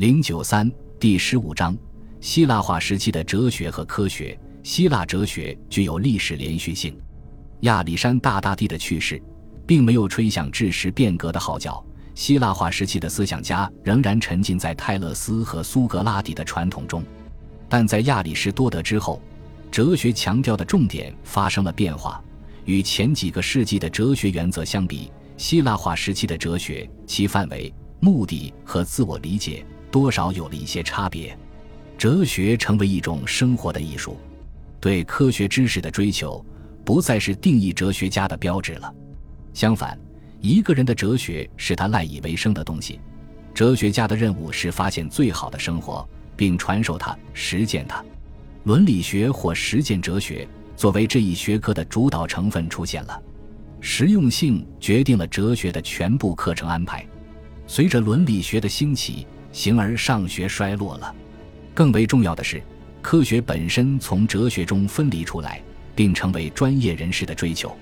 零九三第十五章：希腊化时期的哲学和科学。希腊哲学具有历史连续性。亚历山大大帝的去世，并没有吹响知识变革的号角。希腊化时期的思想家仍然沉浸在泰勒斯和苏格拉底的传统中，但在亚里士多德之后，哲学强调的重点发生了变化。与前几个世纪的哲学原则相比，希腊化时期的哲学其范围、目的和自我理解多少有了一些差别。哲学成为一种生活的艺术，对科学知识的追求不再是定义哲学家的标志了。相反，一个人的哲学是他赖以为生的东西。哲学家的任务是发现最好的生活，并传授它、实践它。伦理学或实践哲学作为这一学科的主导成分出现了。实用性决定了哲学的全部课程安排。随着伦理学的兴起，形而上学衰落了。更为重要的是，科学本身从哲学中分离出来，并成为专业人士的追求。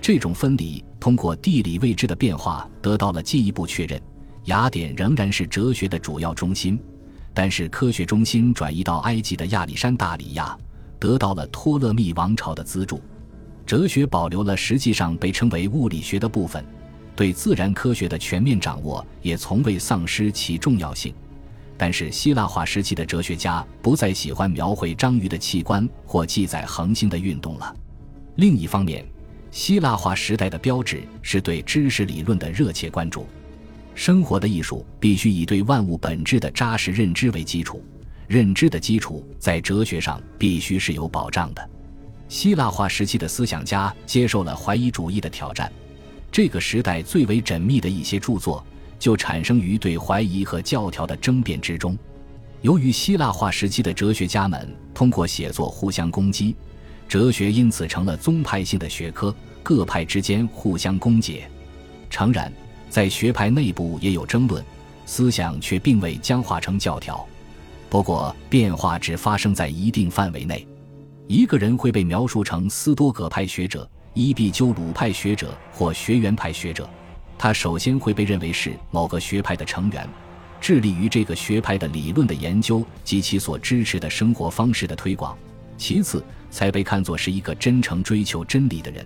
这种分离通过地理位置的变化得到了进一步确认。雅典仍然是哲学的主要中心，但是科学中心转移到埃及的亚历山大里亚，得到了托勒密王朝的资助。哲学保留了实际上被称为物理学的部分，对自然科学的全面掌握也从未丧失其重要性。但是希腊化时期的哲学家不再喜欢描绘章鱼的器官或记载恒星的运动了。另一方面，希腊化时代的标志是对知识理论的热切关注。生活的艺术必须以对万物本质的扎实认知为基础，认知的基础在哲学上必须是有保障的。希腊化时期的思想家接受了怀疑主义的挑战，这个时代最为缜密的一些著作就产生于对怀疑和教条的争辩之中。由于希腊化时期的哲学家们通过写作互相攻击，哲学因此成了宗派性的学科，各派之间互相攻讦。诚然，在学派内部也有争论，思想却并未僵化成教条。不过，变化只发生在一定范围内。一个人会被描述成斯多葛派学者、伊壁鸠鲁派学者或学园派学者。他首先会被认为是某个学派的成员，致力于这个学派的理论的研究及其所支持的生活方式的推广。其次，才被看作是一个真诚追求真理的人。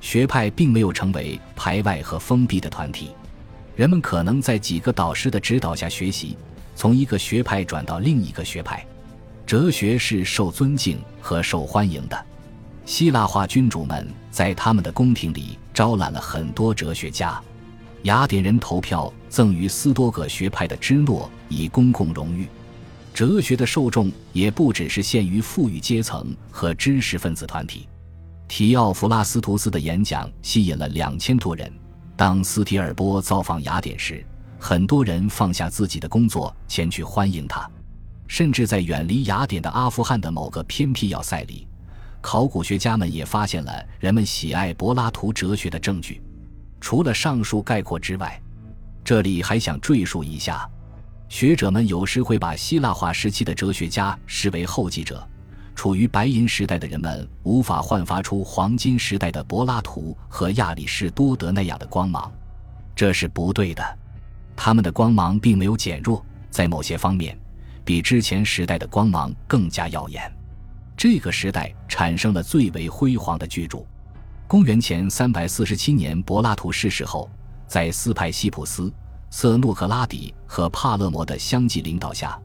学派并没有成为排外和封闭的团体，人们可能在几个导师的指导下学习，从一个学派转到另一个学派。哲学是受尊敬和受欢迎的。希腊化君主们在他们的宫廷里招揽了很多哲学家。雅典人投票赠予斯多葛学派的芝诺以公共荣誉。哲学的受众也不只是限于富裕阶层和知识分子团体。提奥弗拉斯图斯的演讲吸引了两千多人。当斯提尔波造访雅典时，很多人放下自己的工作前去欢迎他。甚至在远离雅典的阿富汗的某个偏僻要塞里，考古学家们也发现了人们喜爱柏拉图哲学的证据。除了上述概括之外，这里还想赘述一下：学者们有时会把希腊化时期的哲学家视为后继者。处于白银时代的人们无法焕发出黄金时代的柏拉图和亚里士多德那样的光芒，这是不对的。他们的光芒并没有减弱，在某些方面。比之前时代的光芒更加耀眼。这个时代产生了最为辉煌的巨著。公元前三百四十七年，柏拉图逝世后，在斯派西普斯、色诺克拉底和帕勒摩的相继领导下，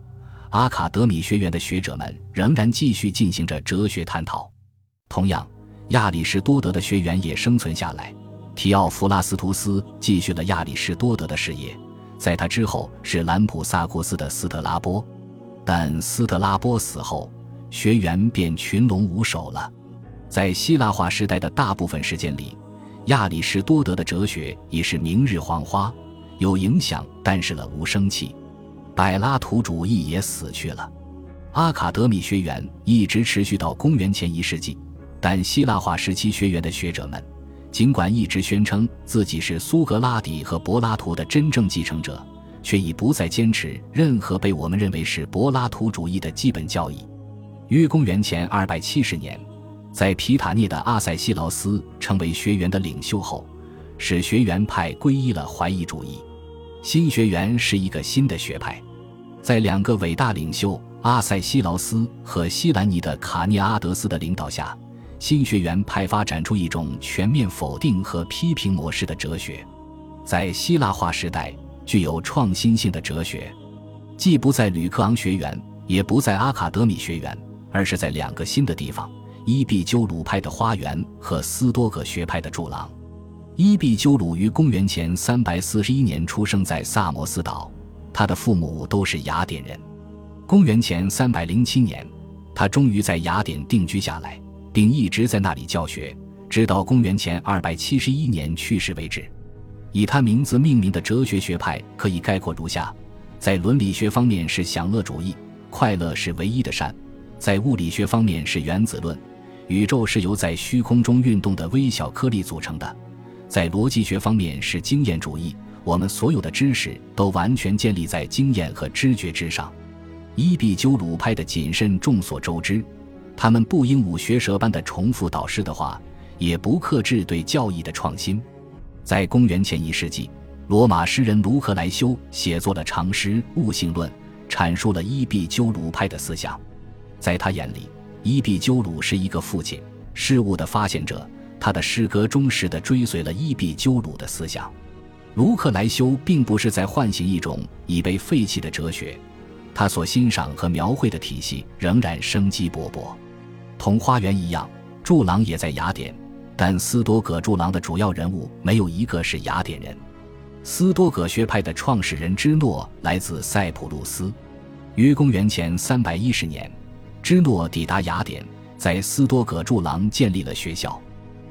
阿卡德米学园的学者们仍然继续进行着哲学探讨。同样，亚里士多德的学员也生存下来。提奥弗拉斯图斯继续了亚里士多德的事业，在他之后是兰普萨库斯的斯特拉波。但斯特拉波死后，学员便群龙无首了。在希腊化时代的大部分时间里，亚里士多德的哲学已是明日黄花，有影响，但是了无生气。柏拉图主义也死去了。阿卡德米学园一直持续到公元前一世纪，但希腊化时期学员的学者们，尽管一直宣称自己是苏格拉底和柏拉图的真正继承者。却已不再坚持任何被我们认为是柏拉图主义的基本教义。约公元前二百七十年，在皮塔涅的阿塞西劳斯成为学员的领袖后，使学员派皈依了怀疑主义。新学员是一个新的学派，在两个伟大领袖阿塞西劳斯和西兰尼的卡涅阿德斯的领导下，新学员派发展出一种全面否定和批评模式的哲学。在希腊化时代，具有创新性的哲学，既不在吕克昂学员，也不在阿卡德米学员，而是在两个新的地方：伊壁鸠鲁派的花园和斯多葛学派的柱廊。伊壁鸠鲁于公元前三百四十一年出生在萨摩斯岛。他的父母都是雅典人。公元前三百零七年，他终于在雅典定居下来，并一直在那里教学，直到公元前二百七十一年去世为止。以他名字命名的哲学学派可以概括如下：在伦理学方面是享乐主义，快乐是唯一的善；在物理学方面是原子论，宇宙是由在虚空中运动的微小颗粒组成的；在逻辑学方面是经验主义。我们所有的知识都完全建立在经验和知觉之上。伊壁鸠鲁派的谨慎众所周知，他们不鹦鹉学舌般的重复导师的话，也不克制对教义的创新。在公元前一世纪，罗马诗人卢克莱修写作了长诗《悟性论》，阐述了伊壁鸠鲁派的思想。在他眼里，伊壁鸠鲁是一个父亲，事物的发现者。他的诗歌忠实地追随了伊壁鸠鲁的思想。卢克莱修并不是在唤醒一种已被废弃的哲学，他所欣赏和描绘的体系仍然生机勃勃。同花园一样，柱廊也在雅典，但斯多葛柱廊的主要人物没有一个是雅典人。斯多葛学派的创始人芝诺来自塞浦路斯，于公元前三百一十年，芝诺抵达雅典，在斯多葛柱廊建立了学校。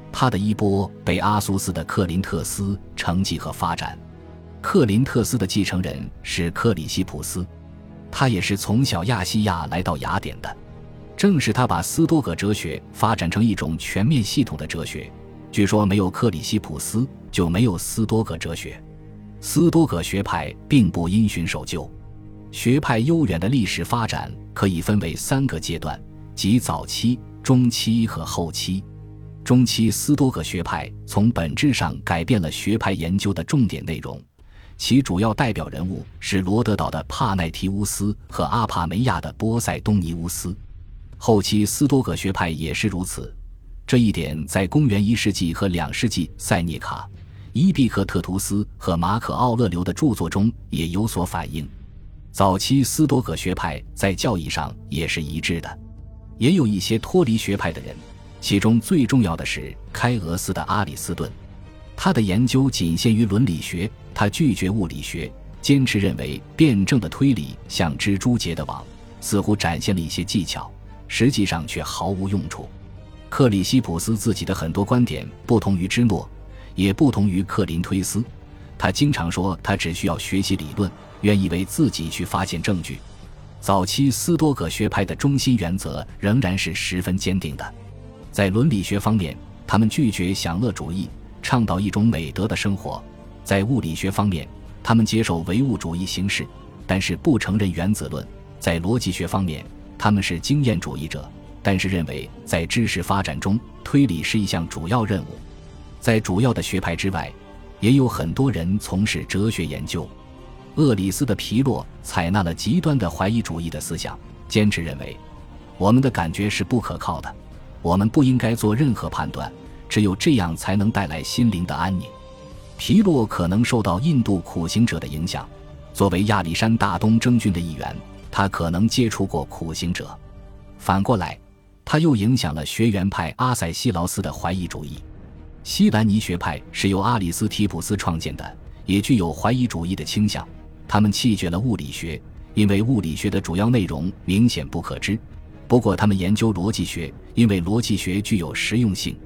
他的衣钵被阿苏斯的克林特斯承继和发展。克林特斯的继承人是克里希普斯，他也是从小亚细亚来到雅典的。正是他把斯多葛哲学发展成一种全面系统的哲学。据说没有克里希普斯就没有斯多葛哲学。斯多葛学派并不因循守旧，学派悠远的历史发展可以分为三个阶段，即早期、中期和后期。中期斯多葛学派从本质上改变了学派研究的重点内容，其主要代表人物是罗德岛的帕奈提乌斯和阿帕梅亚的波塞冬尼乌斯。后期斯多葛学派也是如此，这一点在公元一世纪和两世纪塞涅卡、伊壁克特图斯和马可奥勒留的著作中也有所反映。早期斯多葛学派在教义上也是一致的，也有一些脱离学派的人。其中最重要的是开俄斯的阿里斯顿，他的研究仅限于伦理学，他拒绝物理学，坚持认为辩证的推理像蜘蛛结的网，似乎展现了一些技巧，实际上却毫无用处。克里希普斯自己的很多观点不同于芝诺，也不同于克林推斯。他经常说他只需要学习理论，愿意为自己去发现证据。早期斯多葛学派的中心原则仍然是十分坚定的。在伦理学方面，他们拒绝享乐主义，倡导一种美德的生活；在物理学方面，他们接受唯物主义形式，但是不承认原子论；在逻辑学方面，他们是经验主义者，但是认为在知识发展中，推理是一项主要任务。在主要的学派之外，也有很多人从事哲学研究。厄里斯的皮洛采纳了极端的怀疑主义的思想，坚持认为，我们的感觉是不可靠的。我们不应该做任何判断，只有这样才能带来心灵的安宁。皮洛可能受到印度苦行者的影响，作为亚历山大东征军的一员，他可能接触过苦行者。反过来，他又影响了学园派阿塞西劳斯的怀疑主义。西兰尼学派是由阿里斯提普斯创建的，也具有怀疑主义的倾向。他们弃绝了物理学，因为物理学的主要内容明显不可知。不过，他们研究逻辑学，因为逻辑学具有实用性。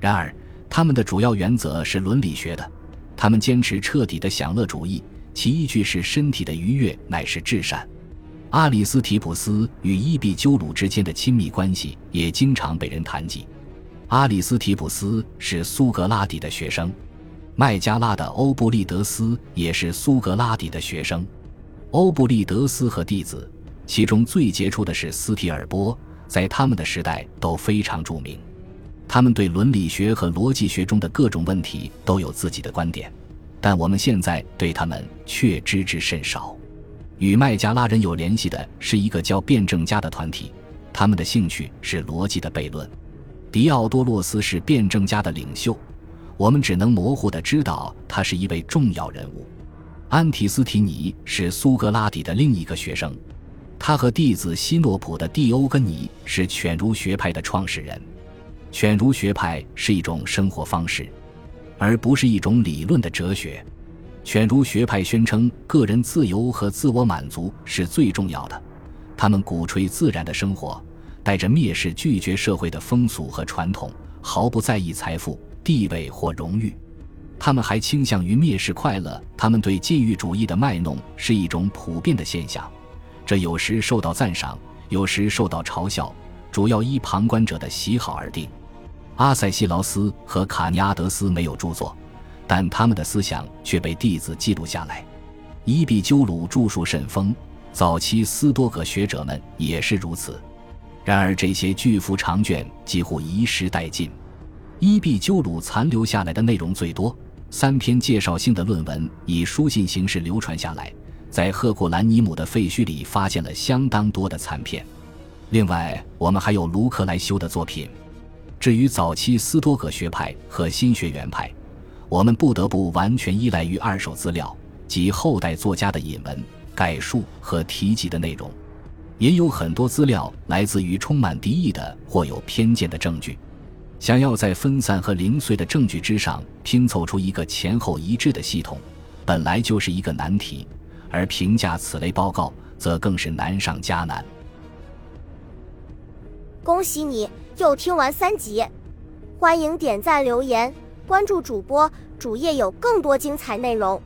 然而，他们的主要原则是伦理学的。他们坚持彻底的享乐主义，其依据是身体的愉悦乃是至善。阿里斯提普斯与伊壁鸠鲁之间的亲密关系也经常被人谈及。阿里斯提普斯是苏格拉底的学生，麦加拉的欧布利德斯也是苏格拉底的学生。欧布利德斯和弟子。其中最杰出的是斯提尔波，在他们的时代都非常著名。他们对伦理学和逻辑学中的各种问题都有自己的观点，但我们现在对他们却知之甚少。与麦加拉人有联系的是一个叫辩证家的团体，他们的兴趣是逻辑的悖论。狄奥多洛斯是辩证家的领袖，我们只能模糊地知道他是一位重要人物。安提斯提尼是苏格拉底的另一个学生，他和弟子希诺普的蒂欧根尼是犬儒学派的创始人。犬儒学派是一种生活方式，而不是一种理论的哲学。犬儒学派宣称，个人自由和自我满足是最重要的。他们鼓吹自然的生活。带着蔑视、拒绝社会的风俗和传统，毫不在意财富、地位或荣誉。他们还倾向于蔑视快乐。他们对禁欲主义的卖弄是一种普遍的现象，这有时受到赞赏，有时受到嘲笑，主要依旁观者的喜好而定。阿塞西劳斯和卡尼阿德斯没有著作，但他们的思想却被弟子记录下来。伊壁鸠鲁著述甚丰，早期斯多葛学者们也是如此。然而，这些巨幅长卷几乎遗失殆尽。伊壁鸠鲁残留下来的内容最多，三篇介绍性的论文以书信形式流传下来，在赫库兰尼姆的废墟里发现了相当多的残片。另外，我们还有卢克莱修的作品。至于早期斯多葛学派和新学院派，我们不得不完全依赖于二手资料及后代作家的引文、概述和提及的内容。也有很多资料来自于充满敌意的或有偏见的证据。想要在分散和零碎的证据之上拼凑出一个前后一致的系统，本来就是一个难题，而评价此类报告则更是难上加难。恭喜你又听完三集，欢迎点赞、留言、关注主播，主页有更多精彩内容。